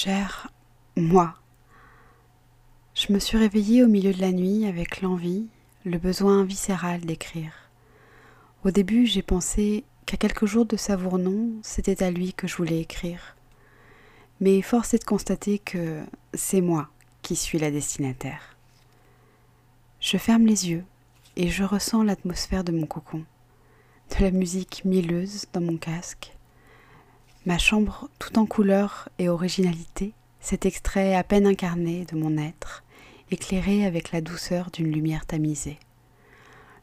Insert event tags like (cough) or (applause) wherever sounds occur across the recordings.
Cher moi, je me suis réveillée au milieu de la nuit avec l'envie, le besoin viscéral d'écrire. Au début, j'ai pensé qu'à quelques jours de Savournon, c'était à lui que je voulais écrire. Mais force est de constater que c'est moi qui suis la destinataire. Je ferme les yeux et je ressens l'atmosphère de mon cocon, de la musique mielleuse dans mon casque, ma chambre tout en couleur et originalité, cet extrait à peine incarné de mon être, éclairé avec la douceur d'une lumière tamisée.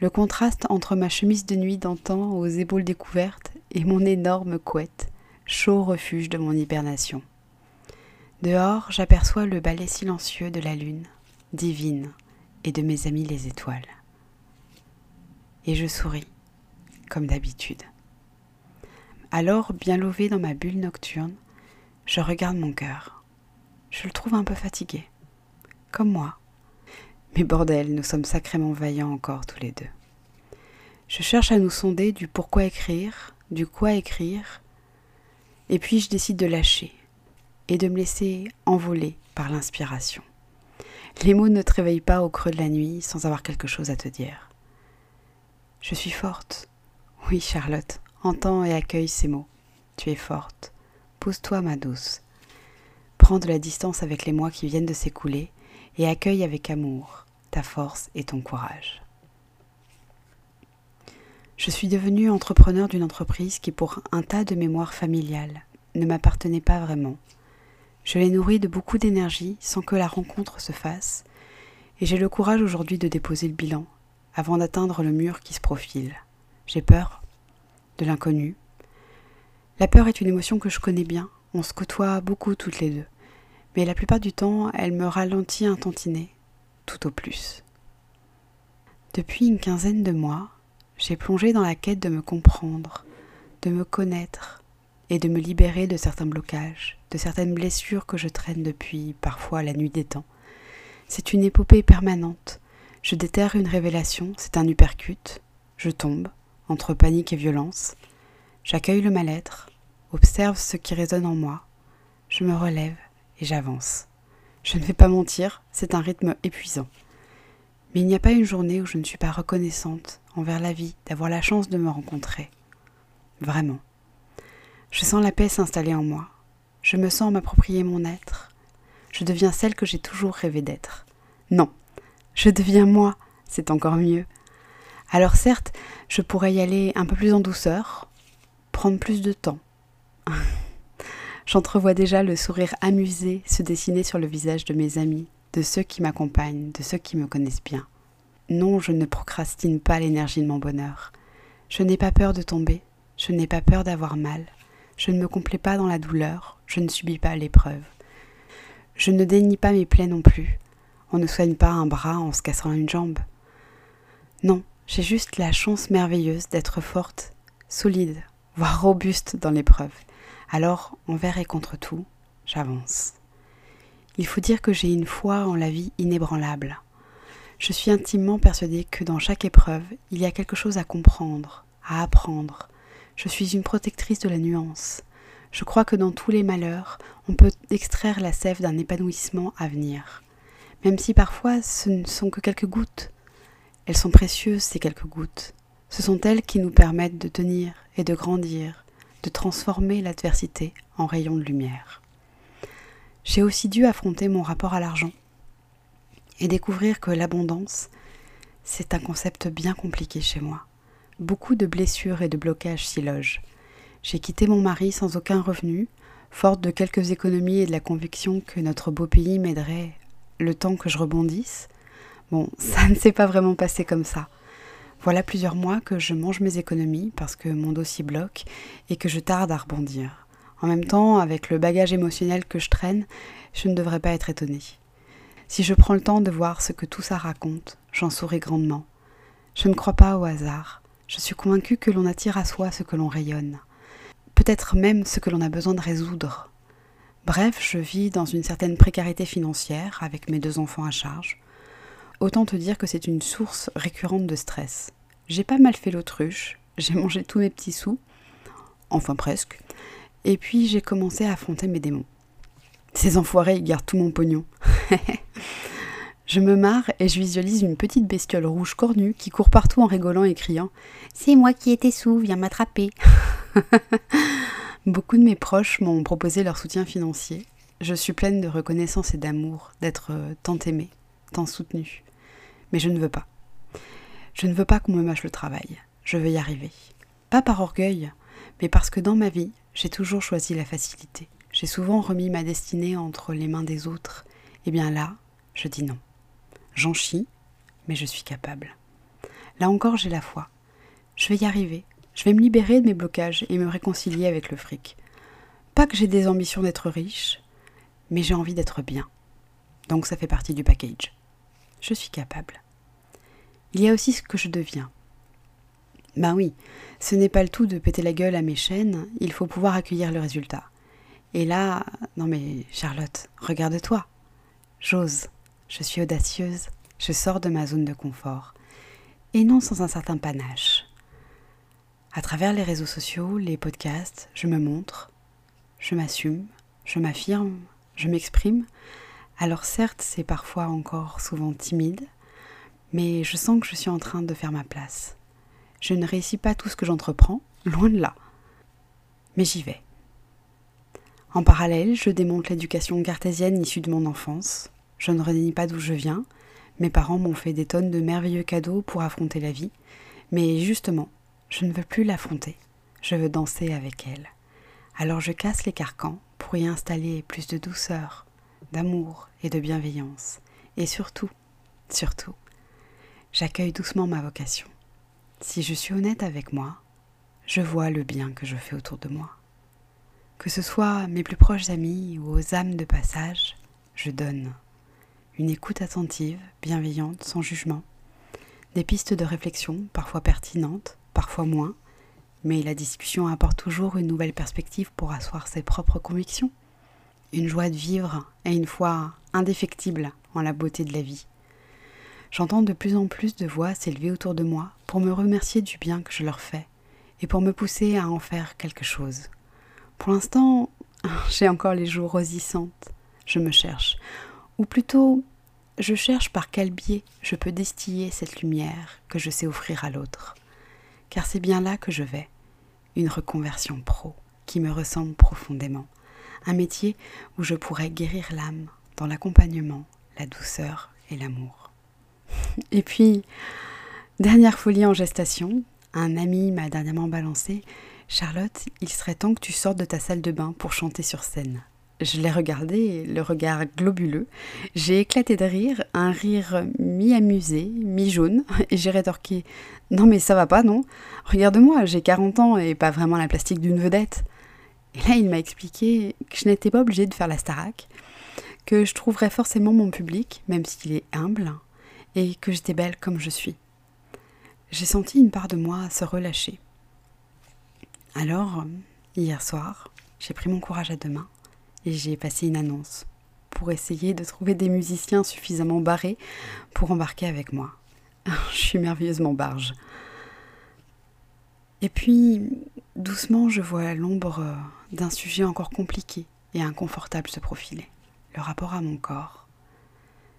Le contraste entre ma chemise de nuit d'antan aux épaules découvertes et mon énorme couette, chaud refuge de mon hibernation. Dehors, j'aperçois le balai silencieux de la lune, divine, et de mes amis les étoiles. Et je souris, comme d'habitude. Alors, bien lové dans ma bulle nocturne, je regarde mon cœur. Je le trouve un peu fatigué comme moi. Mais bordel, nous sommes sacrément vaillants encore tous les deux. Je cherche à nous sonder du pourquoi écrire, du quoi écrire, et puis je décide de lâcher et de me laisser envoler par l'inspiration. Les mots ne te réveillent pas au creux de la nuit sans avoir quelque chose à te dire. Je suis forte. Oui, Charlotte, entends et accueille ces mots. Tu es forte. Pose-toi, ma douce. Prends de la distance avec les mois qui viennent de s'écouler et accueille avec amour ta force et ton courage. Je suis devenue entrepreneur d'une entreprise qui, pour un tas de mémoires familiales, ne m'appartenait pas vraiment. Je l'ai nourrie de beaucoup d'énergie sans que la rencontre se fasse, et j'ai le courage aujourd'hui de déposer le bilan avant d'atteindre le mur qui se profile. J'ai peur de l'inconnu. La peur est une émotion que je connais bien, on se côtoie beaucoup toutes les deux mais la plupart du temps, elle me ralentit un tantinet, tout au plus. Depuis une quinzaine de mois, j'ai plongé dans la quête de me comprendre, de me connaître et de me libérer de certains blocages, de certaines blessures que je traîne depuis parfois la nuit des temps. C'est une épopée permanente. Je déterre une révélation, c'est un uppercut. Je tombe, entre panique et violence. J'accueille le mal-être, observe ce qui résonne en moi. Je me relève, et j'avance. Je ne vais pas mentir, c'est un rythme épuisant. Mais il n'y a pas une journée où je ne suis pas reconnaissante envers la vie d'avoir la chance de me rencontrer. Vraiment. Je sens la paix s'installer en moi. Je me sens m'approprier mon être. Je deviens celle que j'ai toujours rêvé d'être. Non, je deviens moi, c'est encore mieux. Alors certes, je pourrais y aller un peu plus en douceur, prendre plus de temps. (laughs) J'entrevois déjà le sourire amusé se dessiner sur le visage de mes amis, de ceux qui m'accompagnent, de ceux qui me connaissent bien. Non, je ne procrastine pas l'énergie de mon bonheur. Je n'ai pas peur de tomber, je n'ai pas peur d'avoir mal, je ne me complais pas dans la douleur, je ne subis pas l'épreuve. Je ne dénie pas mes plaies non plus. On ne soigne pas un bras en se cassant une jambe. Non, j'ai juste la chance merveilleuse d'être forte, solide, voire robuste dans l'épreuve. Alors, envers et contre tout, j'avance. Il faut dire que j'ai une foi en la vie inébranlable. Je suis intimement persuadée que dans chaque épreuve, il y a quelque chose à comprendre, à apprendre. Je suis une protectrice de la nuance. Je crois que dans tous les malheurs, on peut extraire la sève d'un épanouissement à venir. Même si parfois ce ne sont que quelques gouttes. Elles sont précieuses, ces quelques gouttes. Ce sont elles qui nous permettent de tenir et de grandir, de transformer l'adversité en rayon de lumière. J'ai aussi dû affronter mon rapport à l'argent et découvrir que l'abondance, c'est un concept bien compliqué chez moi. Beaucoup de blessures et de blocages s'y logent. J'ai quitté mon mari sans aucun revenu, forte de quelques économies et de la conviction que notre beau pays m'aiderait le temps que je rebondisse. Bon, ça ne s'est pas vraiment passé comme ça. Voilà plusieurs mois que je mange mes économies parce que mon dossier bloque et que je tarde à rebondir. En même temps, avec le bagage émotionnel que je traîne, je ne devrais pas être étonnée. Si je prends le temps de voir ce que tout ça raconte, j'en souris grandement. Je ne crois pas au hasard. Je suis convaincue que l'on attire à soi ce que l'on rayonne. Peut-être même ce que l'on a besoin de résoudre. Bref, je vis dans une certaine précarité financière avec mes deux enfants à charge. Autant te dire que c'est une source récurrente de stress. J'ai pas mal fait l'autruche, j'ai mangé tous mes petits sous, enfin presque, et puis j'ai commencé à affronter mes démons. Ces enfoirés, ils gardent tout mon pognon. (laughs) je me marre et je visualise une petite bestiole rouge cornue qui court partout en rigolant et criant C'est moi qui étais sous, viens m'attraper. (laughs) Beaucoup de mes proches m'ont proposé leur soutien financier. Je suis pleine de reconnaissance et d'amour, d'être euh, tant aimée, tant soutenue. Mais je ne veux pas. Je ne veux pas qu'on me mâche le travail. Je veux y arriver. Pas par orgueil, mais parce que dans ma vie, j'ai toujours choisi la facilité. J'ai souvent remis ma destinée entre les mains des autres. Et bien là, je dis non. J'en chie, mais je suis capable. Là encore, j'ai la foi. Je vais y arriver. Je vais me libérer de mes blocages et me réconcilier avec le fric. Pas que j'ai des ambitions d'être riche, mais j'ai envie d'être bien. Donc ça fait partie du package. Je suis capable. Il y a aussi ce que je deviens. Ben oui, ce n'est pas le tout de péter la gueule à mes chaînes, il faut pouvoir accueillir le résultat. Et là, non mais Charlotte, regarde-toi. J'ose, je suis audacieuse, je sors de ma zone de confort. Et non sans un certain panache. À travers les réseaux sociaux, les podcasts, je me montre, je m'assume, je m'affirme, je m'exprime. Alors certes, c'est parfois encore souvent timide, mais je sens que je suis en train de faire ma place. Je ne réussis pas tout ce que j'entreprends, loin de là. Mais j'y vais. En parallèle, je démonte l'éducation cartésienne issue de mon enfance. Je ne renie pas d'où je viens. Mes parents m'ont fait des tonnes de merveilleux cadeaux pour affronter la vie. Mais justement, je ne veux plus l'affronter. Je veux danser avec elle. Alors je casse les carcans pour y installer plus de douceur, d'amour et de bienveillance. Et surtout, surtout, j'accueille doucement ma vocation. Si je suis honnête avec moi, je vois le bien que je fais autour de moi. Que ce soit mes plus proches amis ou aux âmes de passage, je donne. Une écoute attentive, bienveillante, sans jugement. Des pistes de réflexion, parfois pertinentes, parfois moins, mais la discussion apporte toujours une nouvelle perspective pour asseoir ses propres convictions. Une joie de vivre et une foi indéfectible en la beauté de la vie. J'entends de plus en plus de voix s'élever autour de moi pour me remercier du bien que je leur fais et pour me pousser à en faire quelque chose. Pour l'instant, (laughs) j'ai encore les joues rosissantes. Je me cherche. Ou plutôt, je cherche par quel biais je peux destiller cette lumière que je sais offrir à l'autre. Car c'est bien là que je vais. Une reconversion pro qui me ressemble profondément. Un métier où je pourrais guérir l'âme dans l'accompagnement, la douceur et l'amour. (laughs) Et puis, dernière folie en gestation, un ami m'a dernièrement balancé Charlotte, il serait temps que tu sortes de ta salle de bain pour chanter sur scène. Je l'ai regardé, le regard globuleux. J'ai éclaté de rire, un rire mi-amusé, mi-jaune, (laughs) et j'ai rétorqué Non, mais ça va pas, non Regarde-moi, j'ai 40 ans et pas vraiment la plastique d'une vedette. Là, il m'a expliqué que je n'étais pas obligée de faire la starac, que je trouverais forcément mon public, même s'il est humble, et que j'étais belle comme je suis. J'ai senti une part de moi se relâcher. Alors, hier soir, j'ai pris mon courage à deux mains et j'ai passé une annonce pour essayer de trouver des musiciens suffisamment barrés pour embarquer avec moi. (laughs) Je suis merveilleusement barge. Et puis, doucement, je vois l'ombre d'un sujet encore compliqué et inconfortable se profiler, le rapport à mon corps.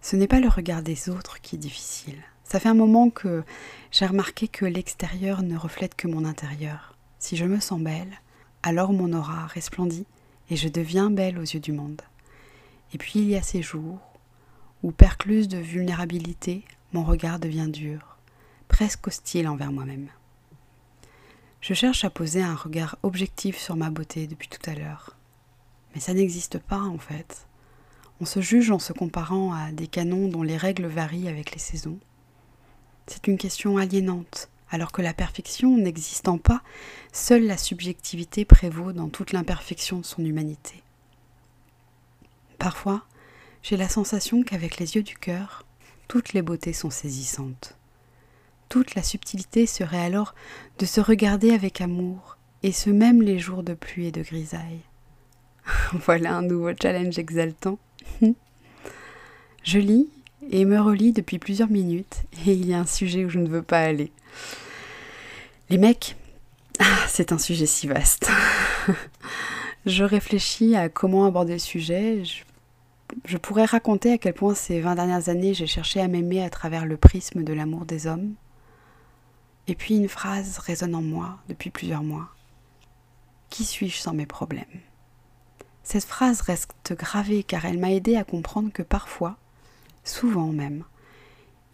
Ce n'est pas le regard des autres qui est difficile. Ça fait un moment que j'ai remarqué que l'extérieur ne reflète que mon intérieur. Si je me sens belle, alors mon aura resplendit et je deviens belle aux yeux du monde. Et puis il y a ces jours où, percluse de vulnérabilité, mon regard devient dur, presque hostile envers moi-même. Je cherche à poser un regard objectif sur ma beauté depuis tout à l'heure. Mais ça n'existe pas en fait. On se juge en se comparant à des canons dont les règles varient avec les saisons. C'est une question aliénante, alors que la perfection n'existant pas, seule la subjectivité prévaut dans toute l'imperfection de son humanité. Parfois, j'ai la sensation qu'avec les yeux du cœur, toutes les beautés sont saisissantes. Toute la subtilité serait alors de se regarder avec amour, et ce même les jours de pluie et de grisaille. (laughs) voilà un nouveau challenge exaltant. (laughs) je lis et me relis depuis plusieurs minutes et il y a un sujet où je ne veux pas aller. Les mecs, ah, c'est un sujet si vaste. (laughs) je réfléchis à comment aborder le sujet. Je, pourrais raconter à quel point ces 20 dernières années j'ai cherché à m'aimer à travers le prisme de l'amour des hommes. Et puis une phrase résonne en moi depuis plusieurs mois. Qui suis-je sans mes problèmes? Cette phrase reste gravée car elle m'a aidé à comprendre que parfois, souvent même,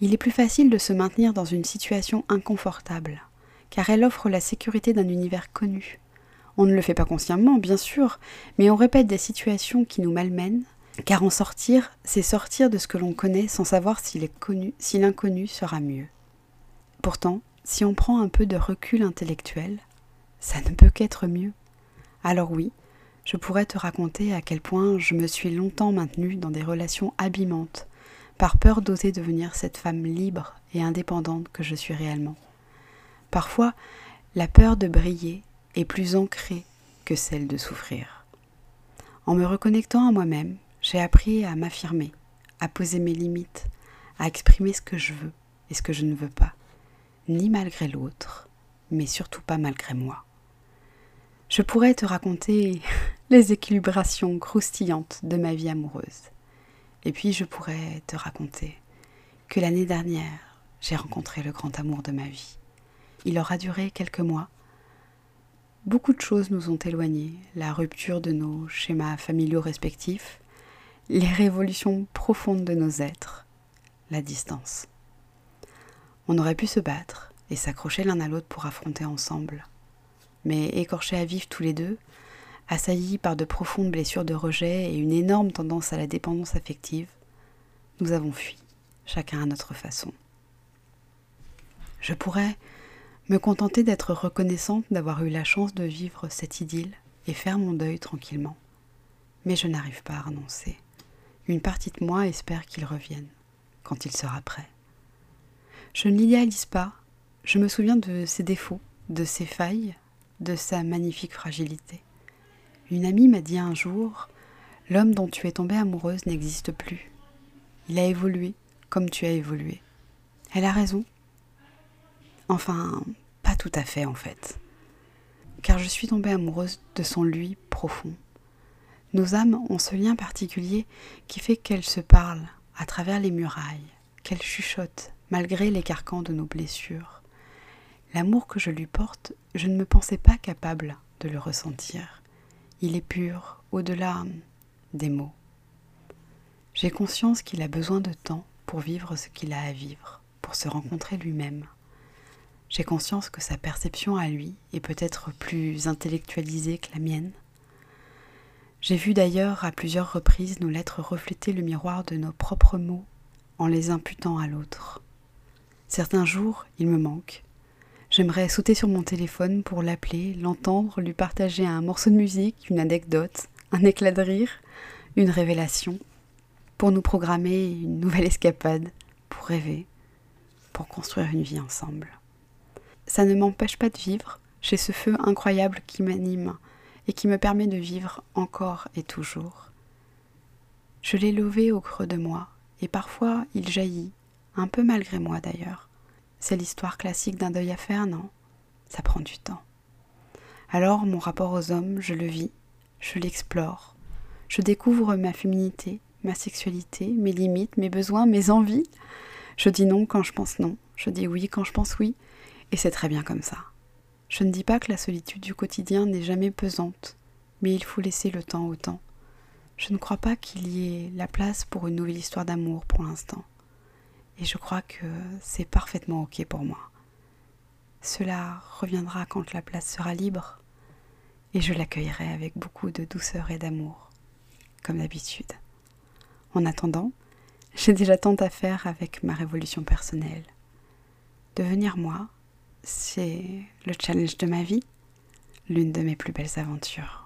il est plus facile de se maintenir dans une situation inconfortable, car elle offre la sécurité d'un univers connu. On ne le fait pas consciemment, bien sûr, mais on répète des situations qui nous malmènent, car en sortir, c'est sortir de ce que l'on connaît sans savoir si l'inconnu sera mieux. Pourtant, si on prend un peu de recul intellectuel, ça ne peut qu'être mieux. Alors oui, je pourrais te raconter à quel point je me suis longtemps maintenue dans des relations abîmantes, par peur d'oser devenir cette femme libre et indépendante que je suis réellement. Parfois, la peur de briller est plus ancrée que celle de souffrir. En me reconnectant à moi-même, j'ai appris à m'affirmer, à poser mes limites, à exprimer ce que je veux et ce que je ne veux pas ni malgré l'autre, mais surtout pas malgré moi. Je pourrais te raconter (laughs) les équilibrations croustillantes de ma vie amoureuse. Et puis je pourrais te raconter que l'année dernière, j'ai rencontré le grand amour de ma vie. Il aura duré quelques mois. Beaucoup de choses nous ont éloignés, la rupture de nos schémas familiaux respectifs, les révolutions profondes de nos êtres, la distance. On aurait pu se battre et s'accrocher l'un à l'autre pour affronter ensemble. Mais écorchés à vif tous les deux, assaillis par de profondes blessures de rejet et une énorme tendance à la dépendance affective, nous avons fui, chacun à notre façon. Je pourrais me contenter d'être reconnaissante d'avoir eu la chance de vivre cette idylle et faire mon deuil tranquillement. Mais je n'arrive pas à renoncer. Une partie de moi espère qu'il revienne, quand il sera prêt. Je ne l'idéalise pas, je me souviens de ses défauts, de ses failles, de sa magnifique fragilité. Une amie m'a dit un jour L'homme dont tu es tombée amoureuse n'existe plus. Il a évolué comme tu as évolué. Elle a raison. Enfin, pas tout à fait en fait. Car je suis tombée amoureuse de son lui profond. Nos âmes ont ce lien particulier qui fait qu'elles se parlent à travers les murailles, qu'elles chuchotent malgré les carcans de nos blessures. L'amour que je lui porte, je ne me pensais pas capable de le ressentir. Il est pur, au-delà des mots. J'ai conscience qu'il a besoin de temps pour vivre ce qu'il a à vivre, pour se rencontrer lui-même. J'ai conscience que sa perception à lui est peut-être plus intellectualisée que la mienne. J'ai vu d'ailleurs à plusieurs reprises nos lettres refléter le miroir de nos propres mots en les imputant à l'autre. Certains jours, il me manque. J'aimerais sauter sur mon téléphone pour l'appeler, l'entendre, lui partager un morceau de musique, une anecdote, un éclat de rire, une révélation, pour nous programmer une nouvelle escapade, pour rêver, pour construire une vie ensemble. Ça ne m'empêche pas de vivre, j'ai ce feu incroyable qui m'anime et qui me permet de vivre encore et toujours. Je l'ai levé au creux de moi, et parfois il jaillit un peu malgré moi d'ailleurs. C'est l'histoire classique d'un deuil à faire, non? Ça prend du temps. Alors mon rapport aux hommes, je le vis, je l'explore, je découvre ma féminité, ma sexualité, mes limites, mes besoins, mes envies. Je dis non quand je pense non, je dis oui quand je pense oui, et c'est très bien comme ça. Je ne dis pas que la solitude du quotidien n'est jamais pesante, mais il faut laisser le temps au temps. Je ne crois pas qu'il y ait la place pour une nouvelle histoire d'amour pour l'instant. Et je crois que c'est parfaitement OK pour moi. Cela reviendra quand la place sera libre et je l'accueillerai avec beaucoup de douceur et d'amour, comme d'habitude. En attendant, j'ai déjà tant à faire avec ma révolution personnelle. Devenir moi, c'est le challenge de ma vie, l'une de mes plus belles aventures.